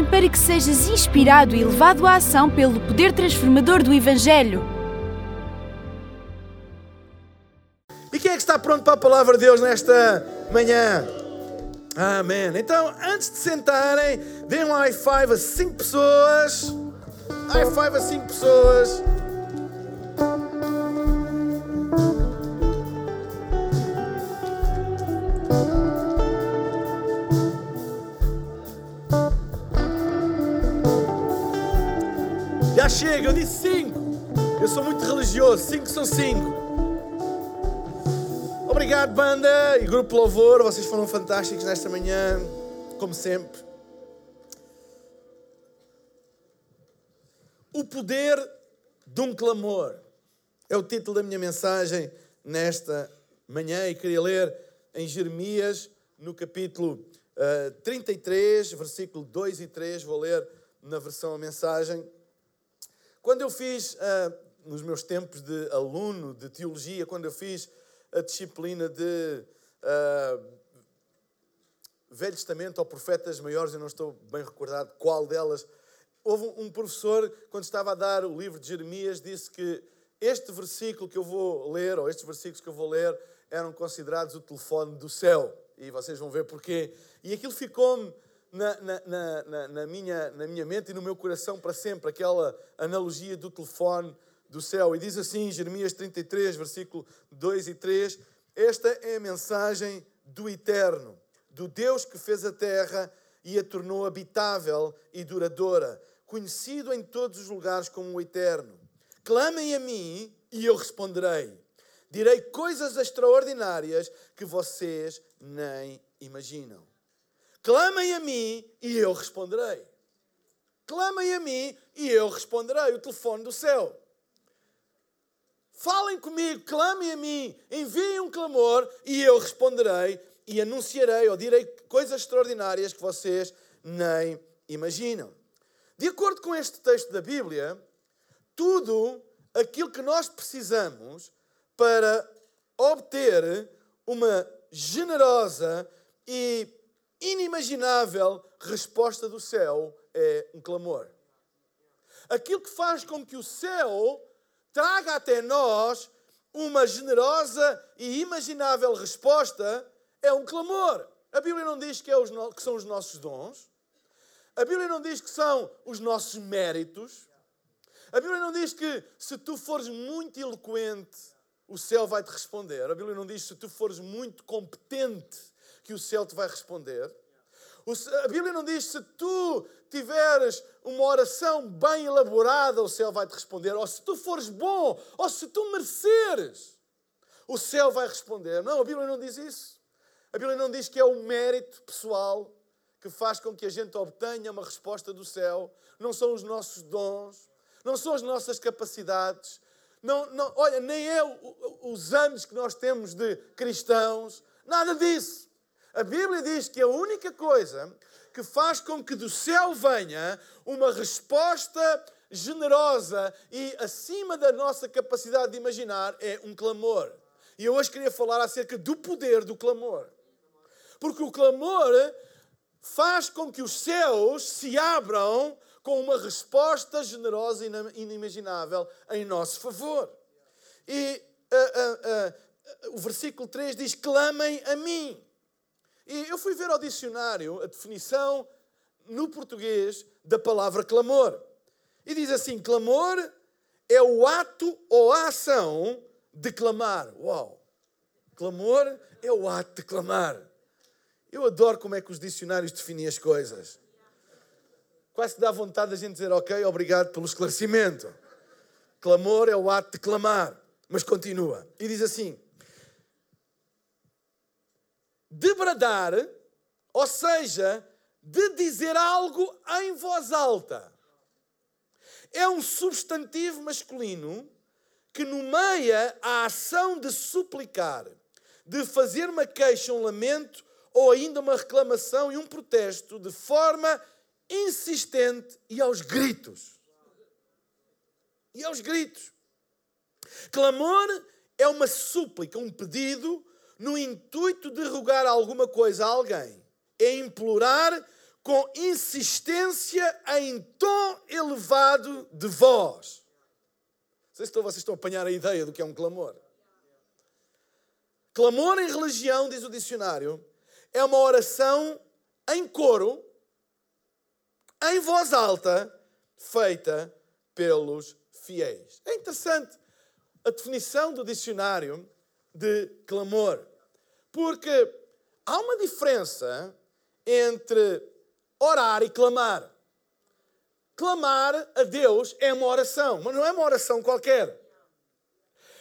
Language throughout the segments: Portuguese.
mensagem para que sejas inspirado e levado à ação pelo poder transformador do Evangelho. E quem é que está pronto para a palavra de Deus nesta manhã? Amém. Então, antes de sentarem, deem um high five a cinco pessoas. High five a cinco pessoas. Chega, eu disse cinco. Eu sou muito religioso, cinco são cinco. Obrigado, banda e grupo Louvor, vocês foram fantásticos nesta manhã, como sempre. O poder de um clamor é o título da minha mensagem nesta manhã e queria ler em Jeremias, no capítulo uh, 33, versículo 2 e 3, vou ler na versão a mensagem. Quando eu fiz, uh, nos meus tempos de aluno de teologia, quando eu fiz a disciplina de uh, Velho Testamento ou Profetas Maiores, eu não estou bem recordado qual delas. Houve um professor, quando estava a dar o livro de Jeremias, disse que este versículo que eu vou ler, ou estes versículos que eu vou ler, eram considerados o telefone do céu. E vocês vão ver porquê. E aquilo ficou-me na, na, na, na, minha, na minha mente e no meu coração para sempre, aquela analogia do telefone do céu. E diz assim, Jeremias 33, versículo 2 e 3: Esta é a mensagem do Eterno, do Deus que fez a terra e a tornou habitável e duradoura, conhecido em todos os lugares como o Eterno. Clamem a mim e eu responderei. Direi coisas extraordinárias que vocês nem imaginam. Clamem a mim e eu responderei. Clamem a mim e eu responderei. O telefone do céu. Falem comigo, clamem a mim, enviem um clamor e eu responderei e anunciarei ou direi coisas extraordinárias que vocês nem imaginam. De acordo com este texto da Bíblia, tudo aquilo que nós precisamos para obter uma generosa e inimaginável resposta do céu é um clamor. Aquilo que faz com que o céu traga até nós uma generosa e imaginável resposta é um clamor. A Bíblia não diz que, é os que são os nossos dons. A Bíblia não diz que são os nossos méritos. A Bíblia não diz que se tu fores muito eloquente, o céu vai te responder. A Bíblia não diz que se tu fores muito competente, que o céu te vai responder. A Bíblia não diz se tu tiveres uma oração bem elaborada, o céu vai te responder. Ou se tu fores bom, ou se tu mereceres, o céu vai responder. Não, a Bíblia não diz isso. A Bíblia não diz que é o mérito pessoal que faz com que a gente obtenha uma resposta do céu. Não são os nossos dons, não são as nossas capacidades. Não, não, olha, nem é os anos que nós temos de cristãos, nada disso. A Bíblia diz que a única coisa que faz com que do céu venha uma resposta generosa e acima da nossa capacidade de imaginar é um clamor. E eu hoje queria falar acerca do poder do clamor. Porque o clamor faz com que os céus se abram com uma resposta generosa e inimaginável em nosso favor. E uh, uh, uh, o versículo 3 diz: Clamem a mim. E eu fui ver ao dicionário a definição no português da palavra clamor. E diz assim: clamor é o ato ou a ação de clamar. Uau! Clamor é o ato de clamar. Eu adoro como é que os dicionários definem as coisas. Quase dá vontade a gente dizer, ok, obrigado pelo esclarecimento. Clamor é o ato de clamar. Mas continua. E diz assim: de bradar, ou seja, de dizer algo em voz alta. É um substantivo masculino que nomeia a ação de suplicar, de fazer uma queixa, um lamento ou ainda uma reclamação e um protesto de forma insistente e aos gritos. E aos gritos. Clamor é uma súplica, um pedido no intuito de rogar alguma coisa a alguém. É implorar com insistência em tom elevado de voz. Não sei se vocês estão a apanhar a ideia do que é um clamor. Clamor em religião, diz o dicionário, é uma oração em coro, em voz alta, feita pelos fiéis. É interessante a definição do dicionário de clamor, porque há uma diferença entre orar e clamar. Clamar a Deus é uma oração, mas não é uma oração qualquer.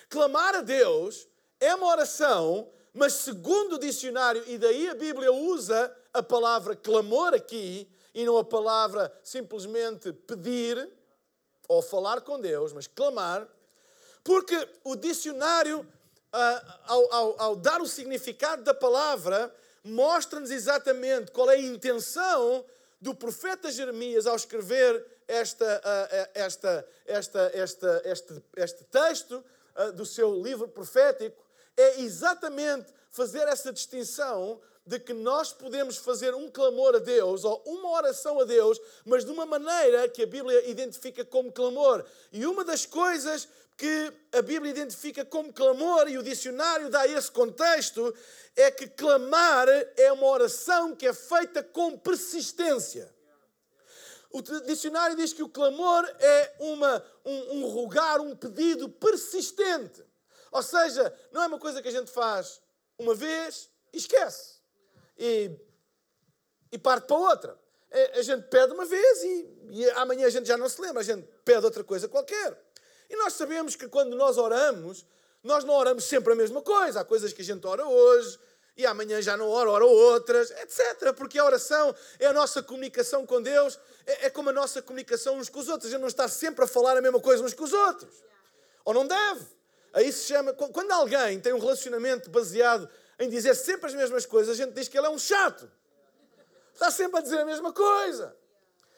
Clamar a Deus é uma oração, mas segundo o dicionário, e daí a Bíblia usa a palavra clamor aqui, e não a palavra simplesmente pedir ou falar com Deus, mas clamar, porque o dicionário, ao, ao, ao dar o significado da palavra, mostra-nos exatamente qual é a intenção do profeta Jeremias ao escrever esta, esta, esta, esta, este, este texto do seu livro profético, é exatamente fazer essa distinção de que nós podemos fazer um clamor a Deus ou uma oração a Deus, mas de uma maneira que a Bíblia identifica como clamor. E uma das coisas que a Bíblia identifica como clamor e o dicionário dá esse contexto é que clamar é uma oração que é feita com persistência. O dicionário diz que o clamor é uma, um, um rogar, um pedido persistente. Ou seja, não é uma coisa que a gente faz uma vez e esquece. E, e parte para outra. É, a gente pede uma vez e, e amanhã a gente já não se lembra, a gente pede outra coisa qualquer. E nós sabemos que quando nós oramos, nós não oramos sempre a mesma coisa. Há coisas que a gente ora hoje e amanhã já não ora, ora outras, etc. Porque a oração é a nossa comunicação com Deus, é, é como a nossa comunicação uns com os outros. A gente não está sempre a falar a mesma coisa uns com os outros. Ou não deve. Aí se chama. Quando alguém tem um relacionamento baseado em dizer sempre as mesmas coisas, a gente diz que ele é um chato. Está sempre a dizer a mesma coisa.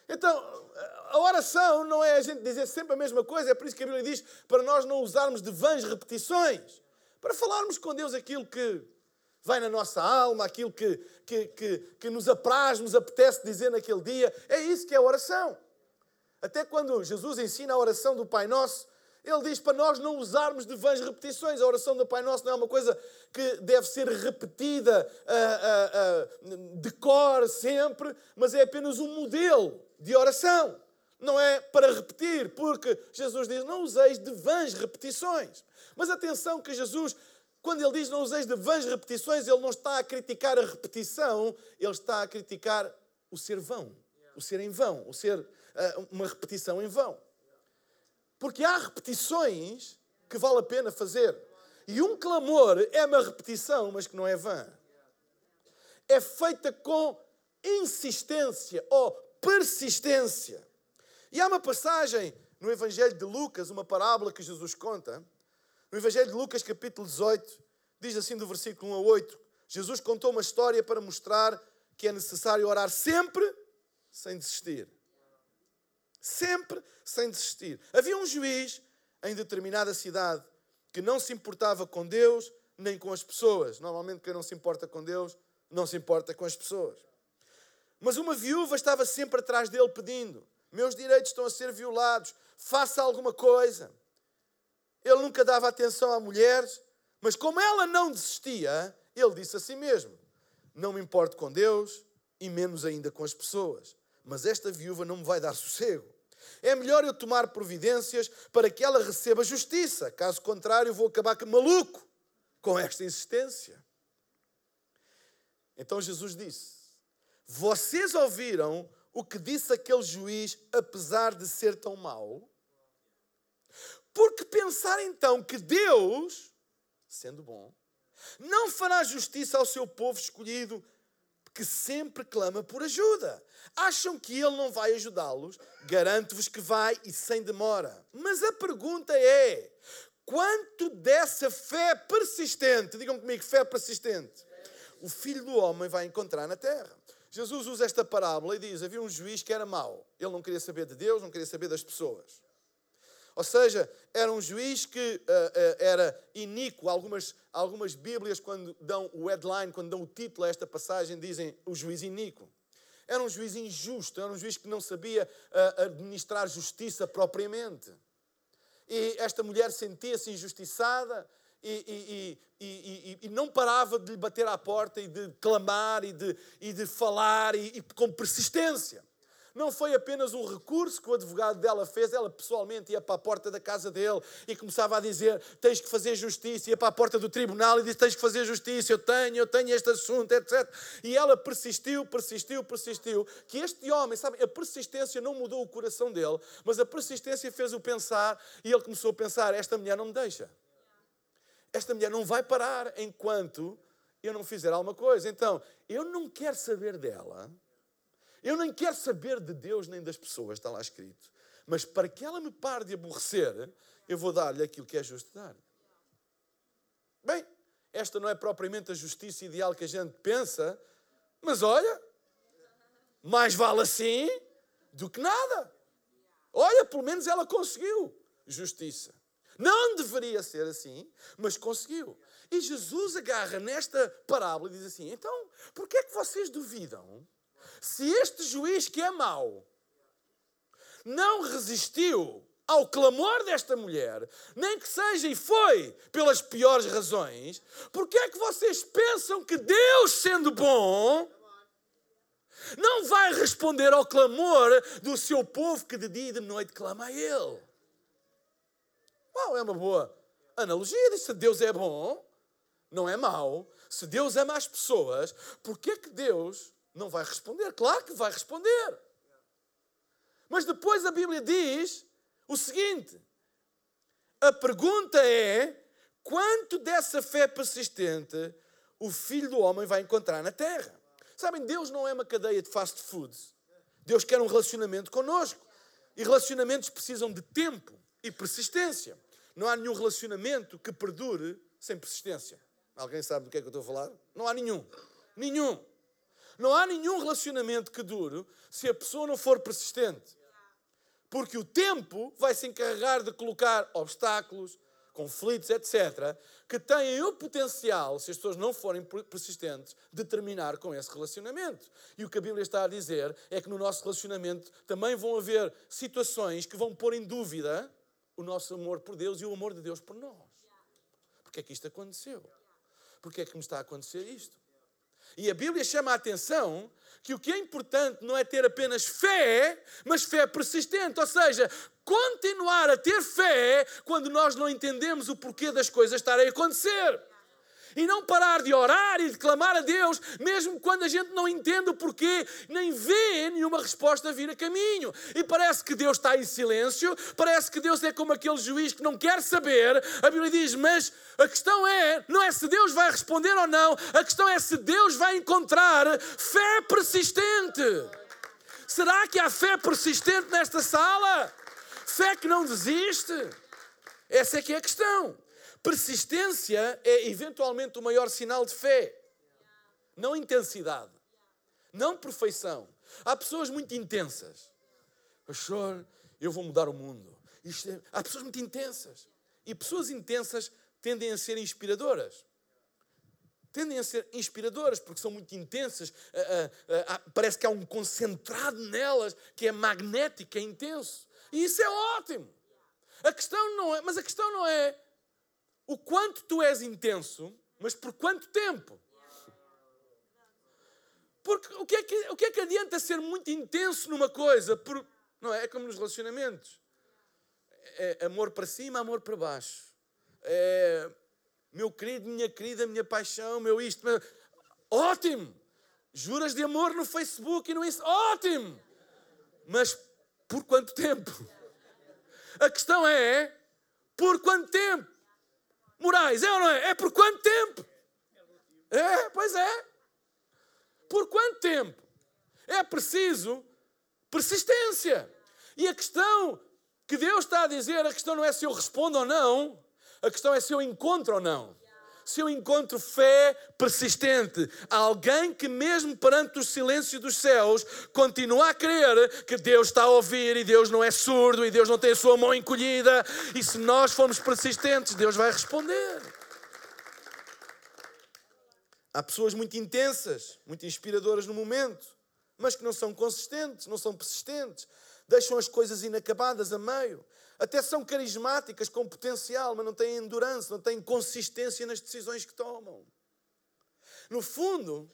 Então, a oração não é a gente dizer sempre a mesma coisa, é por isso que a Bíblia diz para nós não usarmos de vãs repetições, para falarmos com Deus aquilo que vai na nossa alma, aquilo que, que, que, que nos apraz, nos apetece dizer naquele dia. É isso que é a oração. Até quando Jesus ensina a oração do Pai Nosso, ele diz para nós não usarmos de vãs repetições. A oração do Pai Nosso não é uma coisa que deve ser repetida uh, uh, uh, de cor sempre, mas é apenas um modelo de oração não é para repetir, porque Jesus diz: não useis de vãs repetições. Mas atenção que Jesus, quando ele diz não useis de vãs repetições, ele não está a criticar a repetição, ele está a criticar o ser vão, o ser em vão, o ser uma repetição em vão. Porque há repetições que vale a pena fazer. E um clamor é uma repetição, mas que não é vã. É feita com insistência ou persistência. E há uma passagem no Evangelho de Lucas, uma parábola que Jesus conta. No Evangelho de Lucas, capítulo 18, diz assim do versículo 1 a 8: Jesus contou uma história para mostrar que é necessário orar sempre sem desistir. Sempre sem desistir. Havia um juiz em determinada cidade que não se importava com Deus nem com as pessoas. Normalmente, quem não se importa com Deus não se importa com as pessoas. Mas uma viúva estava sempre atrás dele pedindo: meus direitos estão a ser violados, faça alguma coisa. Ele nunca dava atenção a mulheres, mas como ela não desistia, ele disse a si mesmo: Não me importo com Deus e menos ainda com as pessoas, mas esta viúva não me vai dar sossego. É melhor eu tomar providências para que ela receba justiça, caso contrário, vou acabar maluco com esta insistência. Então Jesus disse: Vocês ouviram o que disse aquele juiz, apesar de ser tão mau? Porque pensar então que Deus, sendo bom, não fará justiça ao seu povo escolhido, que sempre clama por ajuda. Acham que ele não vai ajudá-los? Garanto-vos que vai e sem demora. Mas a pergunta é: quanto dessa fé persistente, digam comigo, fé persistente, o filho do homem vai encontrar na terra? Jesus usa esta parábola e diz: havia um juiz que era mau. Ele não queria saber de Deus, não queria saber das pessoas. Ou seja, era um juiz que uh, uh, era iníquo. Algumas, algumas Bíblias, quando dão o headline, quando dão o título a esta passagem, dizem o juiz iníquo. era um juiz injusto, era um juiz que não sabia uh, administrar justiça propriamente. E esta mulher sentia-se injustiçada e, e, e, e, não parava de lhe bater à porta e de clamar e de, e de falar e com persistência. Não foi apenas um recurso que o advogado dela fez, ela pessoalmente ia para a porta da casa dele e começava a dizer: Tens que fazer justiça. Ia para a porta do tribunal e disse: Tens que fazer justiça. Eu tenho, eu tenho este assunto, etc. E ela persistiu, persistiu, persistiu. Que este homem, sabe, a persistência não mudou o coração dele, mas a persistência fez-o pensar e ele começou a pensar: Esta mulher não me deixa. Esta mulher não vai parar enquanto eu não fizer alguma coisa. Então, eu não quero saber dela eu nem quero saber de Deus nem das pessoas, está lá escrito. Mas para que ela me pare de aborrecer, eu vou dar-lhe aquilo que é justo dar. Bem, esta não é propriamente a justiça ideal que a gente pensa, mas olha, mais vale assim do que nada. Olha, pelo menos ela conseguiu justiça. Não deveria ser assim, mas conseguiu. E Jesus agarra nesta parábola e diz assim: então, por que é que vocês duvidam se este juiz que é mau não resistiu ao clamor desta mulher, nem que seja e foi pelas piores razões, porque é que vocês pensam que Deus, sendo bom, não vai responder ao clamor do seu povo que de dia e de noite clama a Ele? Uau, é uma boa analogia. Se Deus é bom, não é mau. Se Deus ama as pessoas, que é que Deus não vai responder. Claro que vai responder. Mas depois a Bíblia diz o seguinte: a pergunta é quanto dessa fé persistente o Filho do Homem vai encontrar na terra. Sabem, Deus não é uma cadeia de fast foods. Deus quer um relacionamento conosco. E relacionamentos precisam de tempo e persistência. Não há nenhum relacionamento que perdure sem persistência. Alguém sabe do que é que eu estou a falar? Não há nenhum. Nenhum. Não há nenhum relacionamento que dure se a pessoa não for persistente. Porque o tempo vai se encarregar de colocar obstáculos, conflitos, etc., que têm o potencial, se as pessoas não forem persistentes, de terminar com esse relacionamento. E o que a Bíblia está a dizer é que no nosso relacionamento também vão haver situações que vão pôr em dúvida o nosso amor por Deus e o amor de Deus por nós. Porque é que isto aconteceu? Porque é que me está a acontecer isto? E a Bíblia chama a atenção que o que é importante não é ter apenas fé, mas fé persistente, ou seja, continuar a ter fé quando nós não entendemos o porquê das coisas estarem a acontecer e não parar de orar e de clamar a Deus, mesmo quando a gente não entende o porquê, nem vê nenhuma resposta vir a caminho. E parece que Deus está em silêncio, parece que Deus é como aquele juiz que não quer saber. A Bíblia diz: Mas a questão é, não é se Deus vai responder ou não, a questão é se Deus vai encontrar fé persistente. Será que há fé persistente nesta sala? Fé que não desiste? Essa é que é a questão. Persistência é eventualmente o maior sinal de fé, não intensidade, não perfeição. Há pessoas muito intensas. Pastor, eu vou mudar o mundo. É... Há pessoas muito intensas. E pessoas intensas tendem a ser inspiradoras. Tendem a ser inspiradoras porque são muito intensas. parece que há um concentrado nelas que é magnético, é intenso. E isso é ótimo. A questão não é, mas a questão não é o quanto tu és intenso, mas por quanto tempo? Porque o que é que, o que, é que adianta ser muito intenso numa coisa? Por, não é? é como nos relacionamentos. É amor para cima, amor para baixo. É meu querido, minha querida, minha paixão, meu isto. Meu... Ótimo! Juras de amor no Facebook e no Instagram. Ótimo! Mas por quanto tempo? A questão é: por quanto tempo? Moraes, é ou não é? É por quanto tempo? É, pois é. Por quanto tempo? É preciso persistência. E a questão que Deus está a dizer, a questão não é se eu respondo ou não, a questão é se eu encontro ou não se eu encontro fé persistente, alguém que, mesmo perante o silêncio dos céus, continua a crer que Deus está a ouvir e Deus não é surdo e Deus não tem a sua mão encolhida, e se nós formos persistentes, Deus vai responder. Há pessoas muito intensas, muito inspiradoras no momento, mas que não são consistentes, não são persistentes, deixam as coisas inacabadas a meio. Até são carismáticas, com potencial, mas não têm endurance, não têm consistência nas decisões que tomam. No fundo,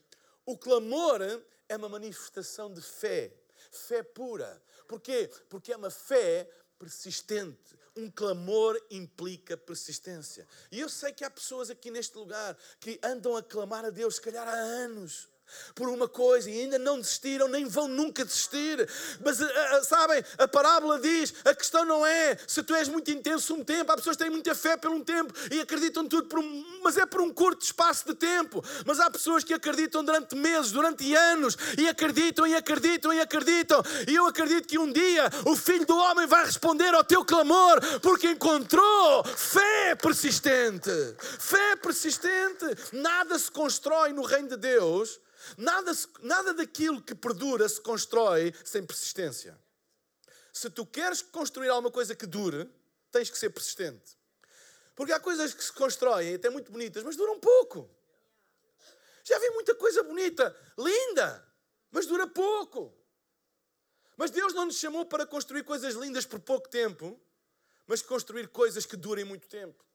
o clamor é uma manifestação de fé, fé pura. Porquê? Porque é uma fé persistente. Um clamor implica persistência. E eu sei que há pessoas aqui neste lugar que andam a clamar a Deus, se calhar há anos por uma coisa e ainda não desistiram, nem vão nunca desistir. Mas uh, sabem, a parábola diz: a questão não é se tu és muito intenso um tempo, há pessoas que têm muita fé por um tempo e acreditam tudo, por um, mas é por um curto espaço de tempo. Mas há pessoas que acreditam durante meses, durante anos, e acreditam e acreditam e acreditam. E eu acredito que um dia o filho do homem vai responder ao teu clamor, porque encontrou fé persistente. Fé persistente. Nada se constrói no reino de Deus Nada, nada daquilo que perdura se constrói sem persistência. Se tu queres construir alguma coisa que dure, tens que ser persistente. Porque há coisas que se constroem, até muito bonitas, mas duram pouco. Já vi muita coisa bonita, linda, mas dura pouco. Mas Deus não nos chamou para construir coisas lindas por pouco tempo, mas construir coisas que durem muito tempo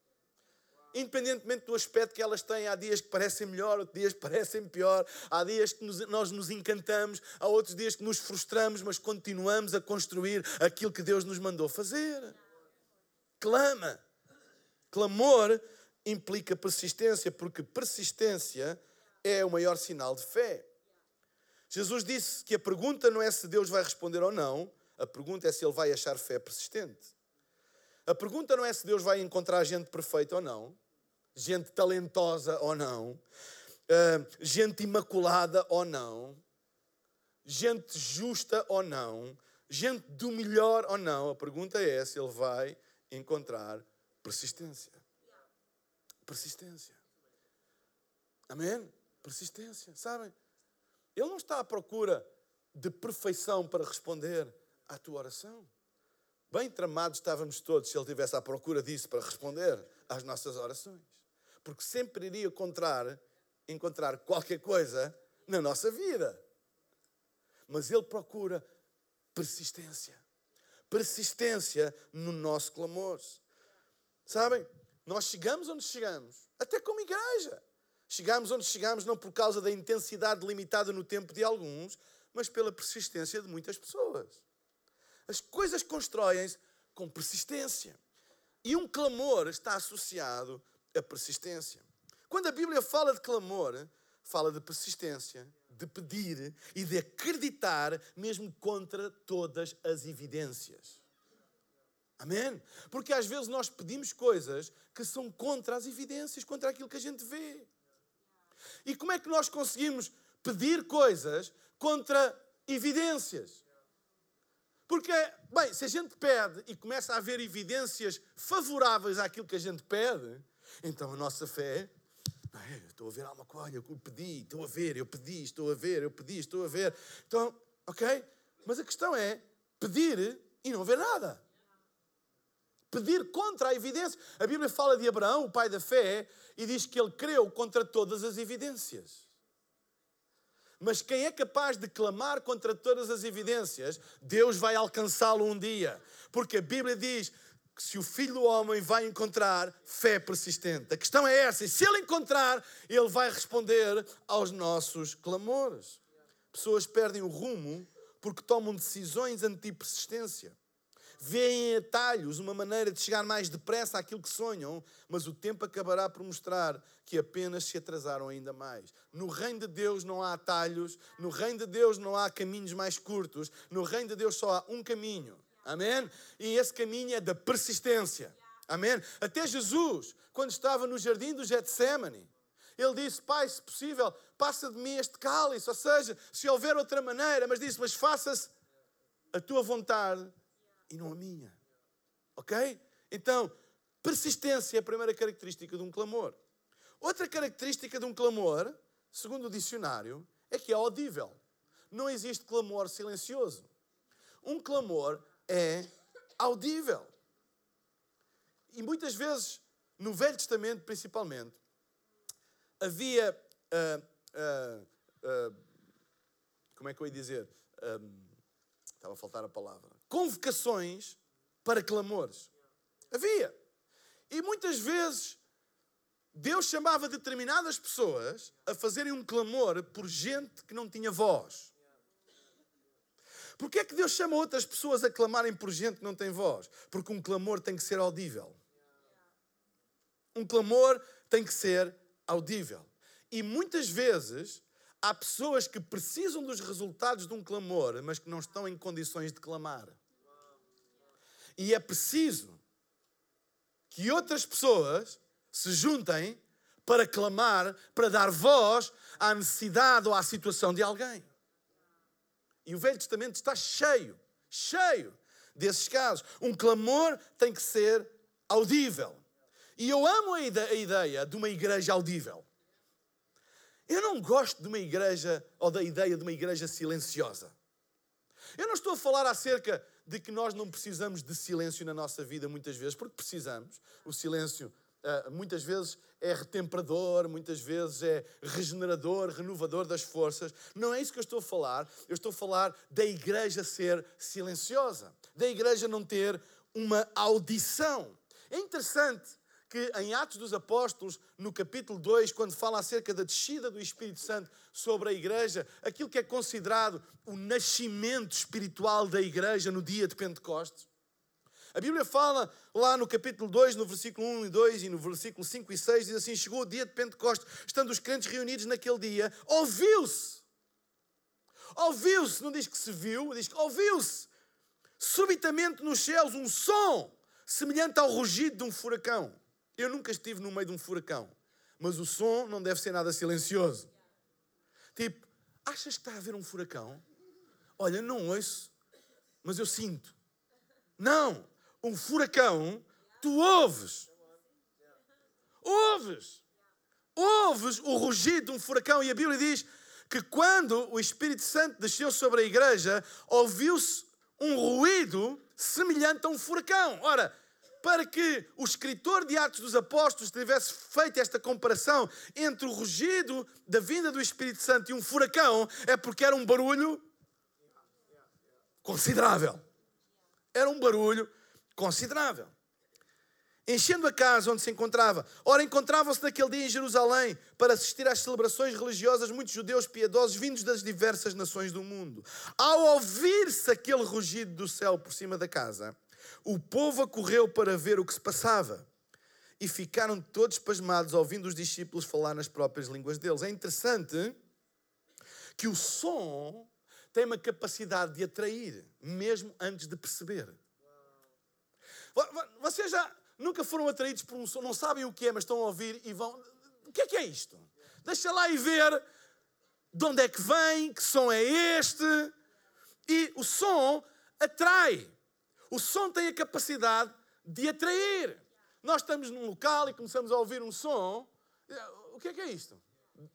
independentemente do aspecto que elas têm, há dias que parecem melhor, outros dias que parecem pior, há dias que nos, nós nos encantamos, há outros dias que nos frustramos, mas continuamos a construir aquilo que Deus nos mandou fazer. Clama. Clamor implica persistência, porque persistência é o maior sinal de fé. Jesus disse que a pergunta não é se Deus vai responder ou não, a pergunta é se ele vai achar fé persistente. A pergunta não é se Deus vai encontrar gente perfeita ou não, gente talentosa ou não, uh, gente imaculada ou não, gente justa ou não, gente do melhor ou não. A pergunta é se ele vai encontrar persistência. Persistência. Amém? Persistência, sabem? Ele não está à procura de perfeição para responder à tua oração. Bem tramados estávamos todos se ele estivesse à procura disso para responder às nossas orações porque sempre iria encontrar, encontrar qualquer coisa na nossa vida. Mas Ele procura persistência. Persistência no nosso clamor. Sabem? Nós chegamos onde chegamos, até como igreja. Chegamos onde chegamos não por causa da intensidade limitada no tempo de alguns, mas pela persistência de muitas pessoas. As coisas constroem-se com persistência. E um clamor está associado a persistência. Quando a Bíblia fala de clamor, fala de persistência, de pedir e de acreditar mesmo contra todas as evidências. Amém? Porque às vezes nós pedimos coisas que são contra as evidências, contra aquilo que a gente vê. E como é que nós conseguimos pedir coisas contra evidências? Porque, bem, se a gente pede e começa a haver evidências favoráveis àquilo que a gente pede, então a nossa fé, é, estou a ver alguma coisa, eu pedi, estou a ver, eu pedi, estou a ver, eu pedi, estou a ver. Então, ok? Mas a questão é pedir e não ver nada. Pedir contra a evidência. A Bíblia fala de Abraão, o pai da fé, e diz que ele creu contra todas as evidências. Mas quem é capaz de clamar contra todas as evidências, Deus vai alcançá-lo um dia. Porque a Bíblia diz: que se o filho do homem vai encontrar fé persistente. A questão é essa, e se ele encontrar, ele vai responder aos nossos clamores. Pessoas perdem o rumo porque tomam decisões anti-persistência. Vêem em atalhos uma maneira de chegar mais depressa àquilo que sonham, mas o tempo acabará por mostrar que apenas se atrasaram ainda mais. No reino de Deus não há atalhos, no reino de Deus não há caminhos mais curtos, no reino de Deus só há um caminho Amém? E esse caminho é da persistência. Amém? Até Jesus, quando estava no jardim do Getsemane, ele disse: Pai, se possível, passa de mim este cálice. Ou seja, se houver outra maneira, mas disse: Mas faça-se a tua vontade e não a minha. Ok? Então, persistência é a primeira característica de um clamor. Outra característica de um clamor, segundo o dicionário, é que é audível. Não existe clamor silencioso. Um clamor é audível. E muitas vezes, no Velho Testamento principalmente, havia. Uh, uh, uh, como é que eu ia dizer? Um, estava a faltar a palavra. Convocações para clamores. Havia. E muitas vezes Deus chamava determinadas pessoas a fazerem um clamor por gente que não tinha voz. Porquê é que Deus chama outras pessoas a clamarem por gente que não tem voz? Porque um clamor tem que ser audível. Um clamor tem que ser audível. E muitas vezes há pessoas que precisam dos resultados de um clamor, mas que não estão em condições de clamar. E é preciso que outras pessoas se juntem para clamar, para dar voz à necessidade ou à situação de alguém. E o Velho Testamento está cheio, cheio desses casos. Um clamor tem que ser audível. E eu amo a ideia de uma igreja audível. Eu não gosto de uma igreja ou da ideia de uma igreja silenciosa. Eu não estou a falar acerca de que nós não precisamos de silêncio na nossa vida muitas vezes, porque precisamos. O silêncio uh, muitas vezes é retemperador, muitas vezes é regenerador, renovador das forças. Não é isso que eu estou a falar. Eu estou a falar da igreja ser silenciosa, da igreja não ter uma audição. É interessante que em Atos dos Apóstolos, no capítulo 2, quando fala acerca da descida do Espírito Santo sobre a igreja, aquilo que é considerado o nascimento espiritual da igreja no dia de Pentecostes. A Bíblia fala lá no capítulo 2, no versículo 1 e 2 e no versículo 5 e 6, diz assim: Chegou o dia de Pentecostes, estando os crentes reunidos naquele dia, ouviu-se. Ouviu-se, não diz que se viu, diz que ouviu-se. Subitamente nos céus um som semelhante ao rugido de um furacão eu nunca estive no meio de um furacão, mas o som não deve ser nada silencioso. Tipo, achas que está a haver um furacão? Olha, não ouço, mas eu sinto. Não, um furacão, tu ouves. Ouves. Ouves o rugido de um furacão. E a Bíblia diz que quando o Espírito Santo desceu sobre a igreja, ouviu-se um ruído semelhante a um furacão. Ora, para que o escritor de Atos dos Apóstolos tivesse feito esta comparação entre o rugido da vinda do Espírito Santo e um furacão, é porque era um barulho considerável. Era um barulho considerável. Enchendo a casa onde se encontrava. Ora, encontravam-se naquele dia em Jerusalém para assistir às celebrações religiosas muitos judeus piedosos vindos das diversas nações do mundo. Ao ouvir-se aquele rugido do céu por cima da casa, o povo acorreu para ver o que se passava e ficaram todos pasmados ouvindo os discípulos falar nas próprias línguas deles. É interessante que o som tem uma capacidade de atrair, mesmo antes de perceber. Vocês já nunca foram atraídos por um som, não sabem o que é, mas estão a ouvir e vão. O que é que é isto? Deixa lá e ver de onde é que vem, que som é este. E o som atrai. O som tem a capacidade de atrair. Nós estamos num local e começamos a ouvir um som. O que é que é isto?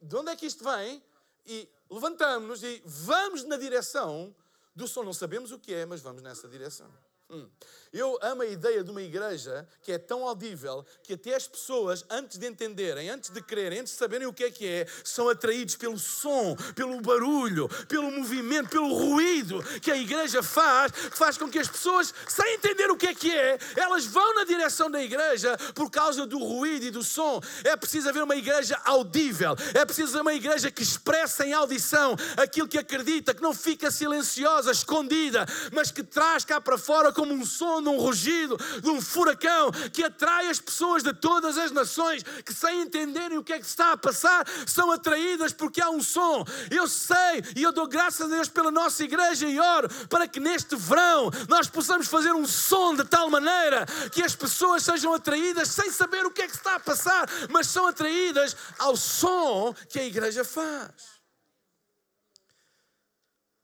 De onde é que isto vem? E levantamos-nos e vamos na direção do som. Não sabemos o que é, mas vamos nessa direção. Hum. Eu amo a ideia de uma igreja que é tão audível que até as pessoas, antes de entenderem, antes de crerem, antes de saberem o que é que é, são atraídos pelo som, pelo barulho, pelo movimento, pelo ruído que a igreja faz, que faz com que as pessoas, sem entender o que é que é, elas vão na direção da igreja por causa do ruído e do som. É preciso haver uma igreja audível, é preciso haver uma igreja que expressa em audição aquilo que acredita, que não fica silenciosa, escondida, mas que traz cá para fora como um som de um rugido, de um furacão, que atrai as pessoas de todas as nações, que sem entenderem o que é que está a passar, são atraídas porque há um som. Eu sei e eu dou graças a Deus pela nossa igreja e oro para que neste verão nós possamos fazer um som de tal maneira que as pessoas sejam atraídas sem saber o que é que está a passar, mas são atraídas ao som que a igreja faz.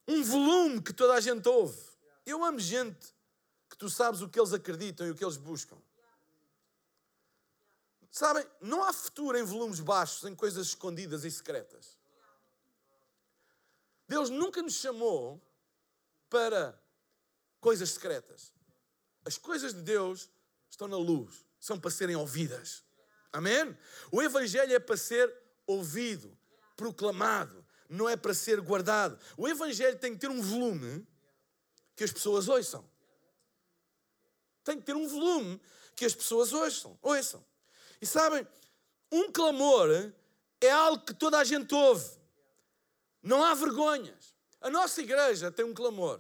Um volume que toda a gente ouve. Eu amo gente tu sabes o que eles acreditam e o que eles buscam. Sabem, não há futuro em volumes baixos, em coisas escondidas e secretas. Deus nunca nos chamou para coisas secretas. As coisas de Deus estão na luz, são para serem ouvidas. Amém? O Evangelho é para ser ouvido, proclamado, não é para ser guardado. O Evangelho tem que ter um volume que as pessoas ouçam. Tem que ter um volume que as pessoas ouçam. ouçam. E sabem, um clamor é algo que toda a gente ouve. Não há vergonhas. A nossa igreja tem um clamor.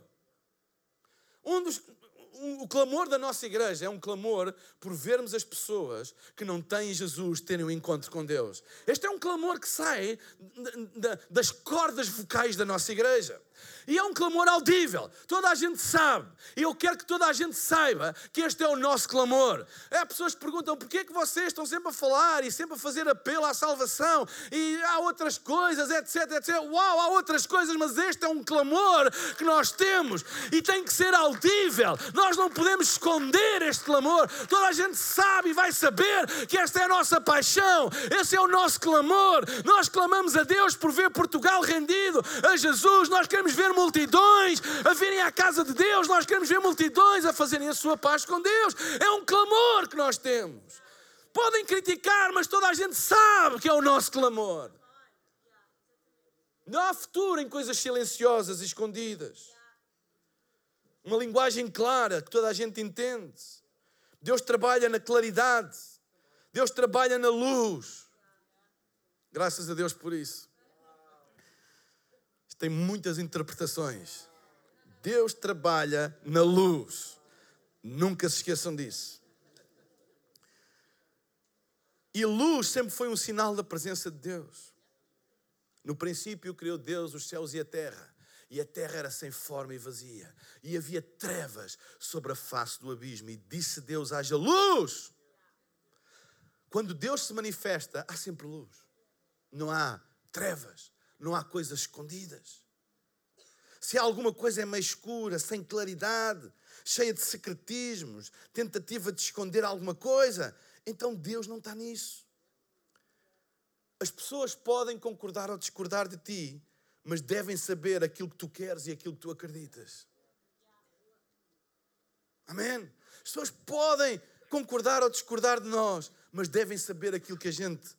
Um dos, o clamor da nossa igreja é um clamor por vermos as pessoas que não têm Jesus terem um encontro com Deus. Este é um clamor que sai das cordas vocais da nossa igreja. E é um clamor audível. Toda a gente sabe. E eu quero que toda a gente saiba que este é o nosso clamor. Há pessoas que perguntam porquê é que vocês estão sempre a falar e sempre a fazer apelo à salvação e há outras coisas, etc, etc. Uau, há outras coisas, mas este é um clamor que nós temos e tem que ser audível. Nós não podemos esconder este clamor. Toda a gente sabe e vai saber que esta é a nossa paixão. Esse é o nosso clamor. Nós clamamos a Deus por ver Portugal rendido a Jesus. Nós queremos queremos ver multidões a virem à casa de Deus, nós queremos ver multidões a fazerem a sua paz com Deus. É um clamor que nós temos. Podem criticar, mas toda a gente sabe que é o nosso clamor. Não há futuro em coisas silenciosas escondidas. Uma linguagem clara que toda a gente entende. Deus trabalha na claridade. Deus trabalha na luz. Graças a Deus por isso tem muitas interpretações. Deus trabalha na luz. Nunca se esqueçam disso. E luz sempre foi um sinal da presença de Deus. No princípio criou Deus os céus e a terra. E a terra era sem forma e vazia. E havia trevas sobre a face do abismo. E disse Deus: haja luz. Quando Deus se manifesta, há sempre luz. Não há trevas não há coisas escondidas. Se alguma coisa é meio escura, sem claridade, cheia de secretismos, tentativa de esconder alguma coisa, então Deus não está nisso. As pessoas podem concordar ou discordar de ti, mas devem saber aquilo que tu queres e aquilo que tu acreditas. Amém? As pessoas podem concordar ou discordar de nós, mas devem saber aquilo que a gente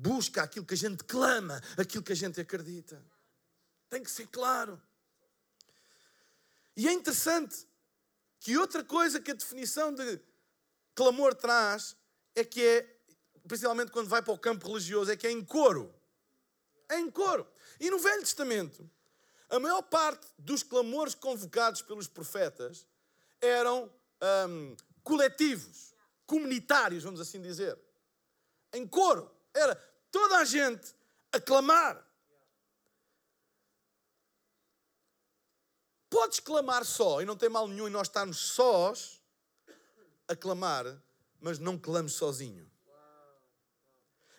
busca aquilo que a gente clama, aquilo que a gente acredita. Tem que ser claro. E é interessante que outra coisa que a definição de clamor traz é que é, principalmente quando vai para o campo religioso, é que é em coro. É em coro. E no Velho Testamento, a maior parte dos clamores convocados pelos profetas eram hum, coletivos, comunitários, vamos assim dizer. Em coro. Era toda a gente a clamar. Podes clamar só, e não tem mal nenhum em nós estarmos sós a clamar, mas não clames sozinho.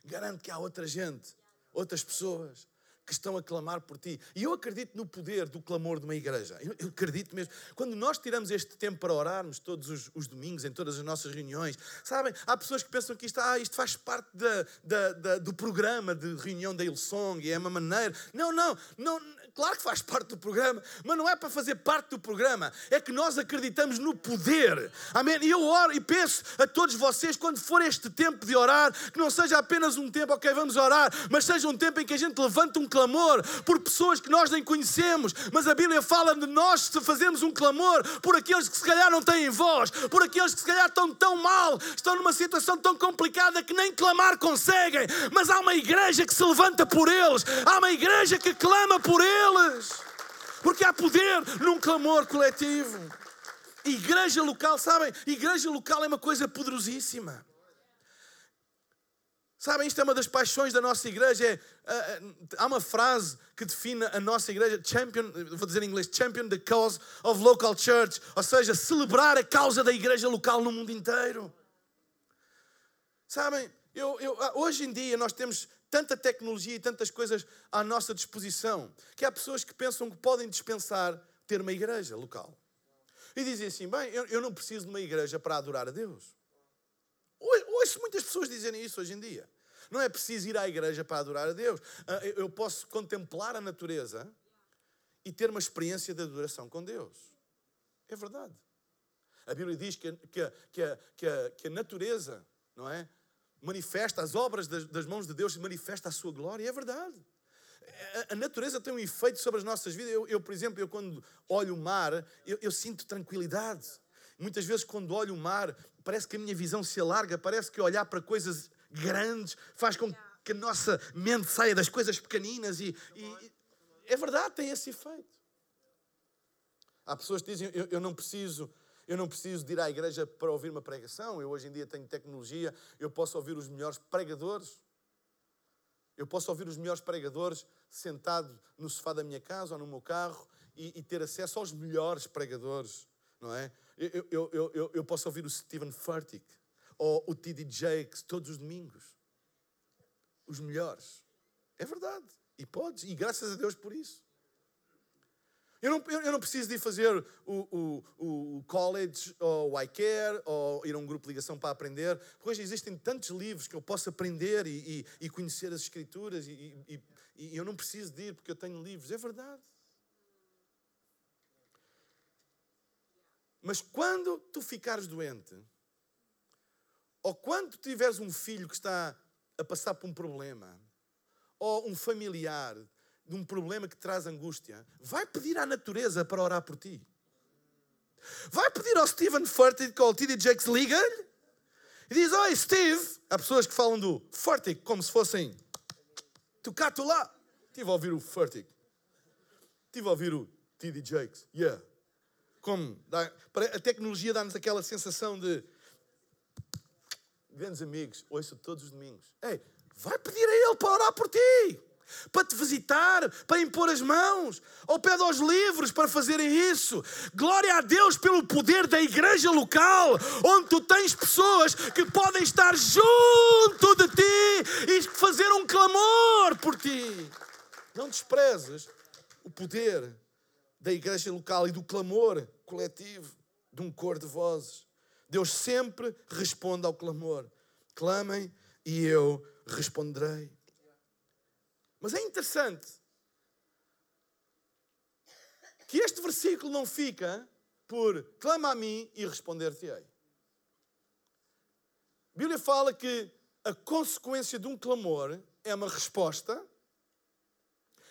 Garanto que há outra gente, outras pessoas que estão a clamar por ti. E eu acredito no poder do clamor de uma igreja. Eu, eu acredito mesmo. Quando nós tiramos este tempo para orarmos todos os, os, domingos, em todas as nossas reuniões, sabem, há pessoas que pensam que isto, ah, isto faz parte da, da, da, do programa de reunião da Ilsong e é uma maneira. Não, não, não claro que faz parte do programa, mas não é para fazer parte do programa, é que nós acreditamos no poder. Amém? E eu oro e peço a todos vocês, quando for este tempo de orar, que não seja apenas um tempo, ok, vamos orar, mas seja um tempo em que a gente levanta um clamor por pessoas que nós nem conhecemos, mas a Bíblia fala de nós se fazemos um clamor por aqueles que se calhar não têm voz, por aqueles que se calhar estão tão mal, estão numa situação tão complicada que nem clamar conseguem, mas há uma igreja que se levanta por eles, há uma igreja que clama por eles Porque há poder num clamor coletivo. Igreja local, sabem? Igreja local é uma coisa poderosíssima. Sabem, isto é uma das paixões da nossa igreja. É, há uma frase que define a nossa igreja, champion, vou dizer em inglês, champion the cause of local church, ou seja, celebrar a causa da igreja local no mundo inteiro. Sabem, eu, eu, hoje em dia nós temos tanta tecnologia e tantas coisas à nossa disposição, que há pessoas que pensam que podem dispensar ter uma igreja local. E dizem assim: bem, eu, eu não preciso de uma igreja para adorar a Deus. Ouço muitas pessoas dizerem isso hoje em dia. Não é preciso ir à igreja para adorar a Deus. Ah, eu posso contemplar a natureza e ter uma experiência de adoração com Deus. É verdade. A Bíblia diz que, que, que, que, que a natureza, não é? Manifesta, as obras das, mãos de Deus manifesta a sua glória, é verdade. A, a natureza tem um efeito sobre as nossas vidas. Eu, eu por exemplo, eu quando olho o mar, eu, eu sinto tranquilidade. Muitas vezes, quando olho o mar, parece que a minha visão se alarga, parece que olhar para coisas grandes faz com que a nossa mente saia das coisas pequeninas e, e é verdade, tem esse efeito. Há pessoas que dizem, eu, eu não preciso eu não preciso de ir à igreja para ouvir uma pregação. Eu hoje em dia tenho tecnologia, eu posso ouvir os melhores pregadores. Eu posso ouvir os melhores pregadores sentado no sofá da minha casa ou no meu carro e, e ter acesso aos melhores pregadores, não é? Eu, eu, eu, eu, eu posso ouvir o Stephen Furtick ou o T.D. Jakes todos os domingos. Os melhores. É verdade. E podes. E graças a Deus por isso. Eu não, eu não preciso de ir fazer o, o, o college ou o iCare ou ir a um grupo de ligação para aprender, porque hoje existem tantos livros que eu posso aprender e, e, e conhecer as escrituras e, e eu não preciso de ir porque eu tenho livros. É verdade. Mas quando tu ficares doente, ou quando tiveres um filho que está a passar por um problema, ou um familiar de um problema que traz angústia, vai pedir à natureza para orar por ti. Vai pedir ao Stephen Furtick ou ao T.D. Jakes, liga-lhe e diz: Oi, Steve. Há pessoas que falam do Furtick como se fossem tocato lá. Estive a ouvir o Furtick. Estive a ouvir o T.D. Jakes. Yeah. Como a tecnologia dá-nos aquela sensação de grandes amigos, ouço todos os domingos. Ei, vai pedir a ele para orar por ti para te visitar, para impor as mãos, ou pede aos livros para fazerem isso. Glória a Deus pelo poder da igreja local, onde tu tens pessoas que podem estar junto de ti e fazer um clamor por ti. Não desprezes o poder da igreja local e do clamor coletivo de um cor de vozes. Deus sempre responde ao clamor. Clamem e eu responderei. Mas é interessante que este versículo não fica por clama a mim e responder-te-ei. A Bíblia fala que a consequência de um clamor é uma resposta,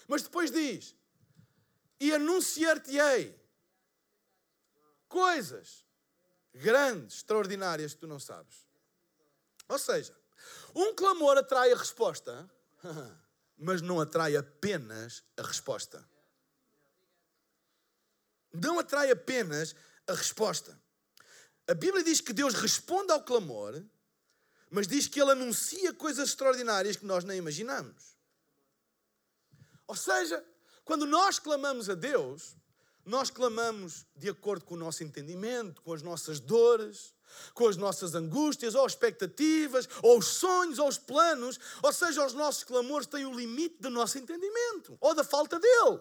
mas depois diz: e anunciar-te-ei coisas grandes, extraordinárias que tu não sabes. Ou seja, um clamor atrai a resposta. mas não atrai apenas a resposta. Não atrai apenas a resposta. A Bíblia diz que Deus responde ao clamor, mas diz que Ele anuncia coisas extraordinárias que nós nem imaginamos. Ou seja, quando nós clamamos a Deus, nós clamamos de acordo com o nosso entendimento, com as nossas dores, com as nossas angústias, ou expectativas, ou os sonhos, ou os planos, ou seja, os nossos clamores têm o limite do nosso entendimento, ou da falta dele.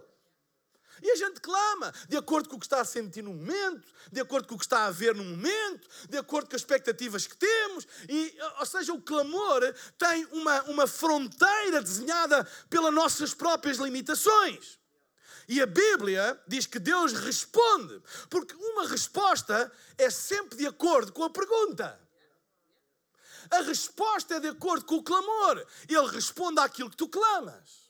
E a gente clama de acordo com o que está a sentir no momento, de acordo com o que está a ver no momento, de acordo com as expectativas que temos. E, ou seja, o clamor tem uma, uma fronteira desenhada pelas nossas próprias limitações. E a Bíblia diz que Deus responde, porque uma resposta é sempre de acordo com a pergunta. A resposta é de acordo com o clamor. Ele responde àquilo que tu clamas.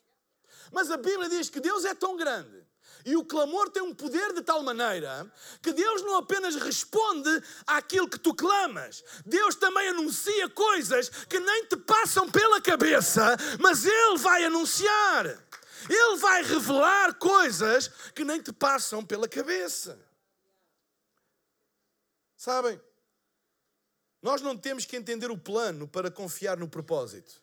Mas a Bíblia diz que Deus é tão grande e o clamor tem um poder de tal maneira que Deus não apenas responde àquilo que tu clamas, Deus também anuncia coisas que nem te passam pela cabeça, mas Ele vai anunciar. Ele vai revelar coisas que nem te passam pela cabeça. Sabem, nós não temos que entender o plano para confiar no propósito.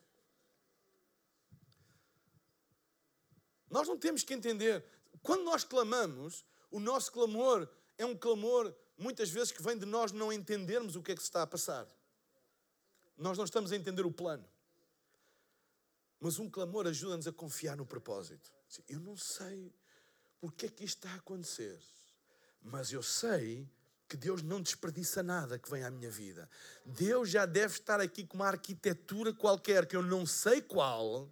Nós não temos que entender. Quando nós clamamos, o nosso clamor é um clamor, muitas vezes, que vem de nós não entendermos o que é que se está a passar. Nós não estamos a entender o plano. Mas um clamor ajuda-nos a confiar no propósito. Eu não sei porque é que isto está a acontecer, mas eu sei que Deus não desperdiça nada que vem à minha vida. Deus já deve estar aqui com uma arquitetura qualquer que eu não sei qual,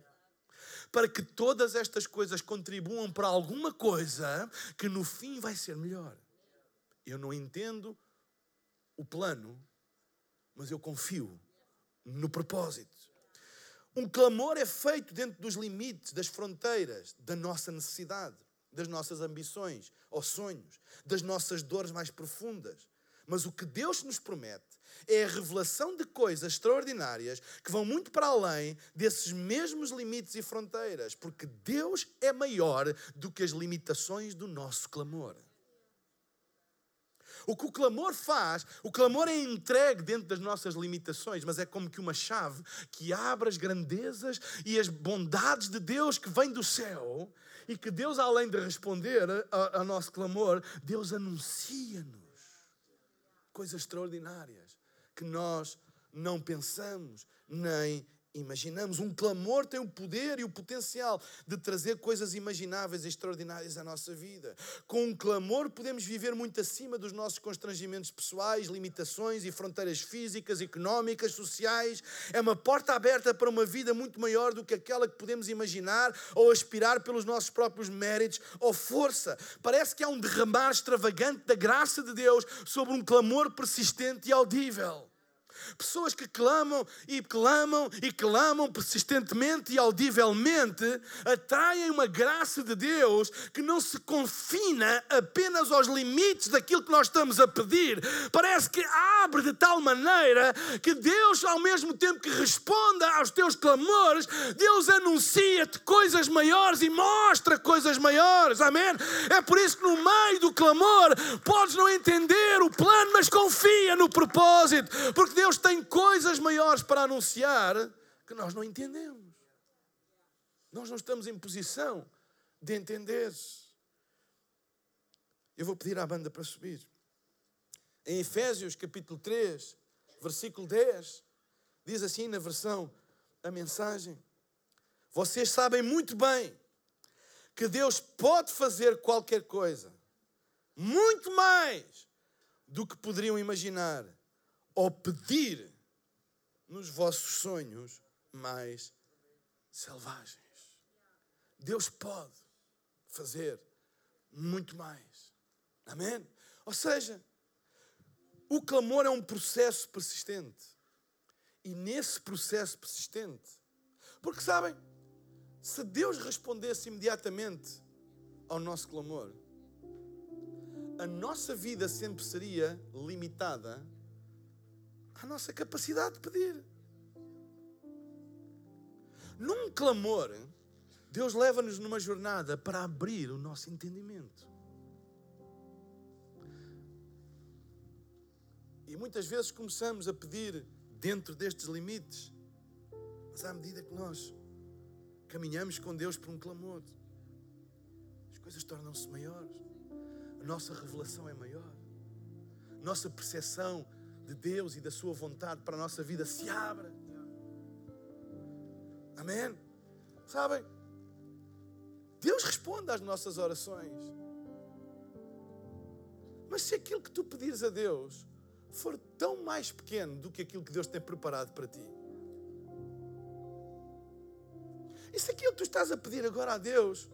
para que todas estas coisas contribuam para alguma coisa que no fim vai ser melhor. Eu não entendo o plano, mas eu confio no propósito. Um clamor é feito dentro dos limites, das fronteiras da nossa necessidade, das nossas ambições ou sonhos, das nossas dores mais profundas. Mas o que Deus nos promete é a revelação de coisas extraordinárias que vão muito para além desses mesmos limites e fronteiras, porque Deus é maior do que as limitações do nosso clamor. O que o clamor faz, o clamor é entregue dentro das nossas limitações, mas é como que uma chave que abre as grandezas e as bondades de Deus que vem do céu e que Deus, além de responder ao nosso clamor, Deus anuncia-nos coisas extraordinárias que nós não pensamos nem imaginamos. Um clamor tem o poder e o potencial de trazer coisas imagináveis e extraordinárias à nossa vida. Com um clamor podemos viver muito acima dos nossos constrangimentos pessoais, limitações e fronteiras físicas, económicas, sociais. É uma porta aberta para uma vida muito maior do que aquela que podemos imaginar ou aspirar pelos nossos próprios méritos ou força. Parece que há um derramar extravagante da graça de Deus sobre um clamor persistente e audível. Pessoas que clamam e clamam e clamam persistentemente e audivelmente atraem uma graça de Deus que não se confina apenas aos limites daquilo que nós estamos a pedir. Parece que abre de tal maneira que Deus, ao mesmo tempo que responda aos teus clamores, Deus anuncia-te coisas maiores e mostra coisas maiores. Amém? É por isso que no meio do clamor podes não entender o plano, mas confia no propósito, porque Deus Deus tem coisas maiores para anunciar que nós não entendemos. Nós não estamos em posição de entender. Eu vou pedir à banda para subir. Em Efésios capítulo 3, versículo 10, diz assim na versão a mensagem: Vocês sabem muito bem que Deus pode fazer qualquer coisa, muito mais do que poderiam imaginar ou pedir nos vossos sonhos mais selvagens. Deus pode fazer muito mais. Amém? Ou seja, o clamor é um processo persistente. E nesse processo persistente, porque sabem, se Deus respondesse imediatamente ao nosso clamor, a nossa vida sempre seria limitada à nossa capacidade de pedir. Num clamor, Deus leva-nos numa jornada para abrir o nosso entendimento. E muitas vezes começamos a pedir dentro destes limites, mas à medida que nós caminhamos com Deus por um clamor, as coisas tornam-se maiores, a nossa revelação é maior, a nossa percepção de Deus e da Sua vontade para a nossa vida se abra. Amém? Sabem? Deus responde às nossas orações. Mas se aquilo que tu pedires a Deus for tão mais pequeno do que aquilo que Deus tem preparado para ti, e se aquilo que tu estás a pedir agora a Deus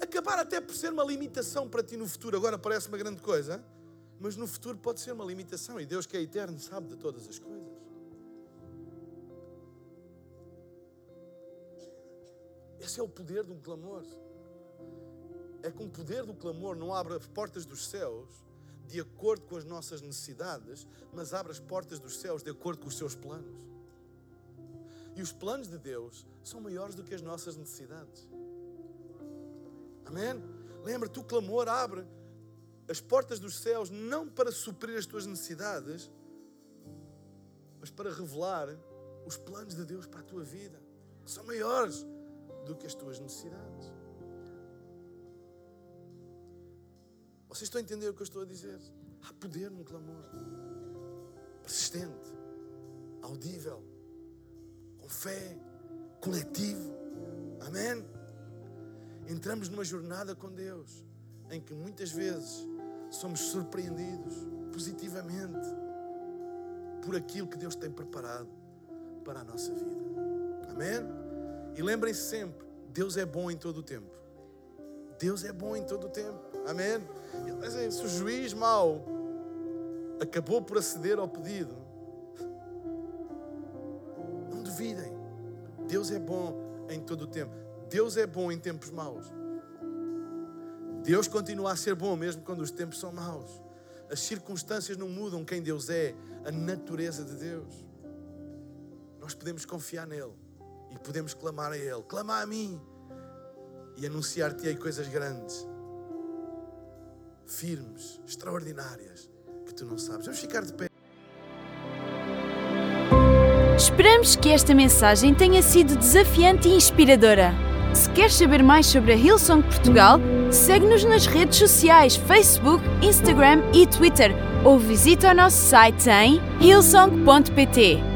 acabar até por ser uma limitação para ti no futuro, agora parece uma grande coisa, mas no futuro pode ser uma limitação e Deus que é eterno sabe de todas as coisas. Esse é o poder de um clamor. É que um poder do clamor não abre as portas dos céus de acordo com as nossas necessidades, mas abre as portas dos céus de acordo com os seus planos. E os planos de Deus são maiores do que as nossas necessidades. Amém? Lembra-te, o clamor abre as portas dos céus não para suprir as tuas necessidades, mas para revelar os planos de Deus para a tua vida, que são maiores do que as tuas necessidades. Vocês estão a entender o que eu estou a dizer? Há poder no clamor, persistente, audível, com fé, coletivo. Amém? Entramos numa jornada com Deus em que muitas vezes somos surpreendidos positivamente por aquilo que Deus tem preparado para a nossa vida. Amém? E lembrem-se sempre: Deus é bom em todo o tempo. Deus é bom em todo o tempo. Amém? E, se o juiz mau acabou por aceder ao pedido, duvidem. Deus é bom em todo o tempo. Deus é bom em tempos maus. Deus continua a ser bom mesmo quando os tempos são maus. As circunstâncias não mudam quem Deus é, a natureza de Deus. Nós podemos confiar nele e podemos clamar a Ele. Clama a mim e anunciar-te-ei coisas grandes, firmes, extraordinárias, que tu não sabes. Vamos ficar de pé. Esperamos que esta mensagem tenha sido desafiante e inspiradora. Se queres saber mais sobre a Hillsong Portugal, segue-nos nas redes sociais Facebook, Instagram e Twitter ou visita o nosso site em hillsong.pt.